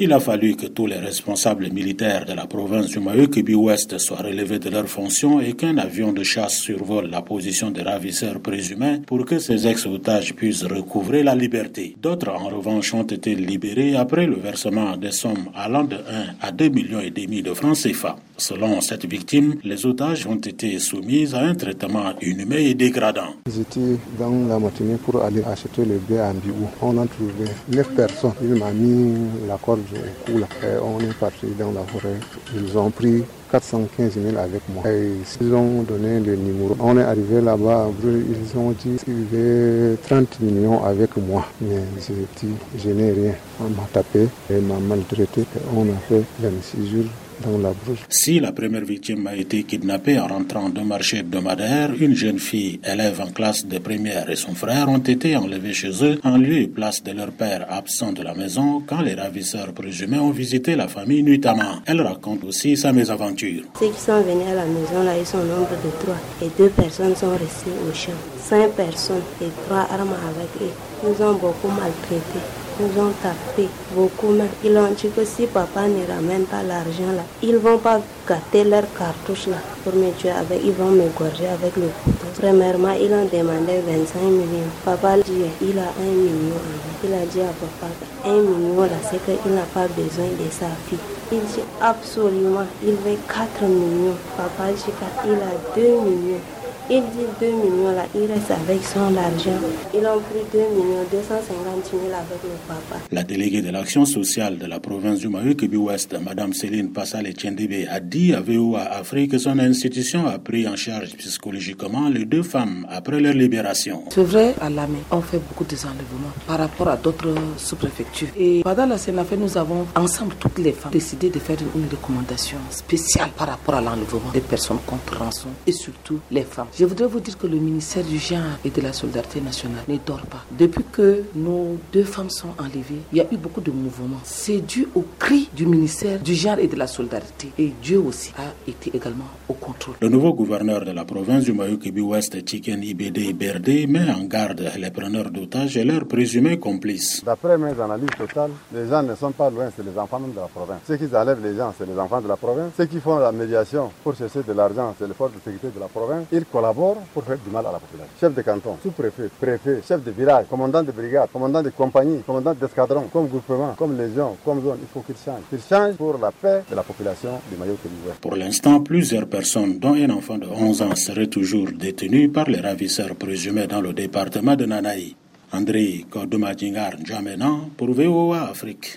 Il a fallu que tous les responsables militaires de la province du Mayo-Kibi Ouest soient relevés de leurs fonctions et qu'un avion de chasse survole la position des ravisseurs présumés pour que ces ex-otages puissent recouvrer la liberté. D'autres, en revanche, ont été libérés après le versement des sommes allant de 1 à 2 millions et demi de francs CFA. Selon cette victime, les otages ont été soumis à un traitement inhumain et dégradant. J'étais dans la matinée pour aller acheter le blé à Mbiou. On a trouvé 9 personnes. Il m'a mis la corde au cou. on est parti dans la forêt. Ils ont pris 415 000 avec moi. Et ils ont donné le numéro. On est arrivé là-bas, ils ont dit qu'il y avait 30 millions avec moi. Mais j'ai dit, je n'ai rien. On m'a tapé et m'a maltraité. On a fait 26 jours si la première victime a été kidnappée en rentrant d'un marché hebdomadaire, une jeune fille, élève en classe de première et son frère ont été enlevés chez eux en lieu et place de leur père absent de la maison quand les ravisseurs présumés ont visité la famille nuitamment. Elle raconte aussi sa mésaventure. Ceux qui sont venus à la maison, là, ils sont au nombre de trois et deux personnes sont restées au champ. Cinq personnes et trois armes avec eux. Nous ont beaucoup maltraités nous ont tapé beaucoup même. Ils ont dit que si papa ne ramène pas l'argent là, ils vont pas gâter leur cartouche là pour me tuer avec, ils vont me gorger avec le couteau. Premièrement, ils ont demandé 25 millions. Papa dit, il a un million. Il a dit à papa, un million là, c'est qu'il n'a pas besoin de sa fille. Il dit absolument, il veut 4 millions. Papa dit qu'il a 2 millions. Il dit 2 millions là, il reste avec son argent. Ils ont pris 2 millions 250 000 avec le papa. La déléguée de l'action sociale de la province du Mayo-Kibi Ouest, Mme Céline Passal Tchendebe, a dit à VOA Afrique que son institution a pris en charge psychologiquement les deux femmes après leur libération. C'est vrai, à la main, on fait beaucoup de enlèvements par rapport à d'autres sous-préfectures. Et pendant la CNAF, nous avons ensemble, toutes les femmes, décidé de faire une recommandation spéciale par rapport à l'enlèvement des personnes contre rançon et surtout les femmes. Je voudrais vous dire que le ministère du genre et de la solidarité nationale ne dort pas. Depuis que nos deux femmes sont enlevées, il y a eu beaucoup de mouvements. C'est dû au cri du ministère du genre et de la solidarité. Et Dieu aussi a été également au contrôle. Le nouveau gouverneur de la province du Mayo-Kibi Ouest, Chiken Ibede Berde, met en garde les preneurs d'otages et leurs présumés complices. D'après mes analyses totales, les gens ne sont pas loin, c'est les enfants de la province. Ceux qui enlèvent les gens, c'est les enfants de la province. Ceux qui font la médiation pour chercher de l'argent, c'est les forces de sécurité de la province. Ils pour faire du mal à la population. Chef de canton, sous-préfet, préfet, chef de village, commandant de brigade, commandant de compagnie, commandant d'escadron, comme groupement, comme légion, comme zone, il faut qu'il change. Qu'il change pour la paix de la population du maillot Pour l'instant, plusieurs personnes, dont un enfant de 11 ans, seraient toujours détenues par les ravisseurs présumés dans le département de Nanaï. André Kodoumadjingar Djamena pour VOA Afrique.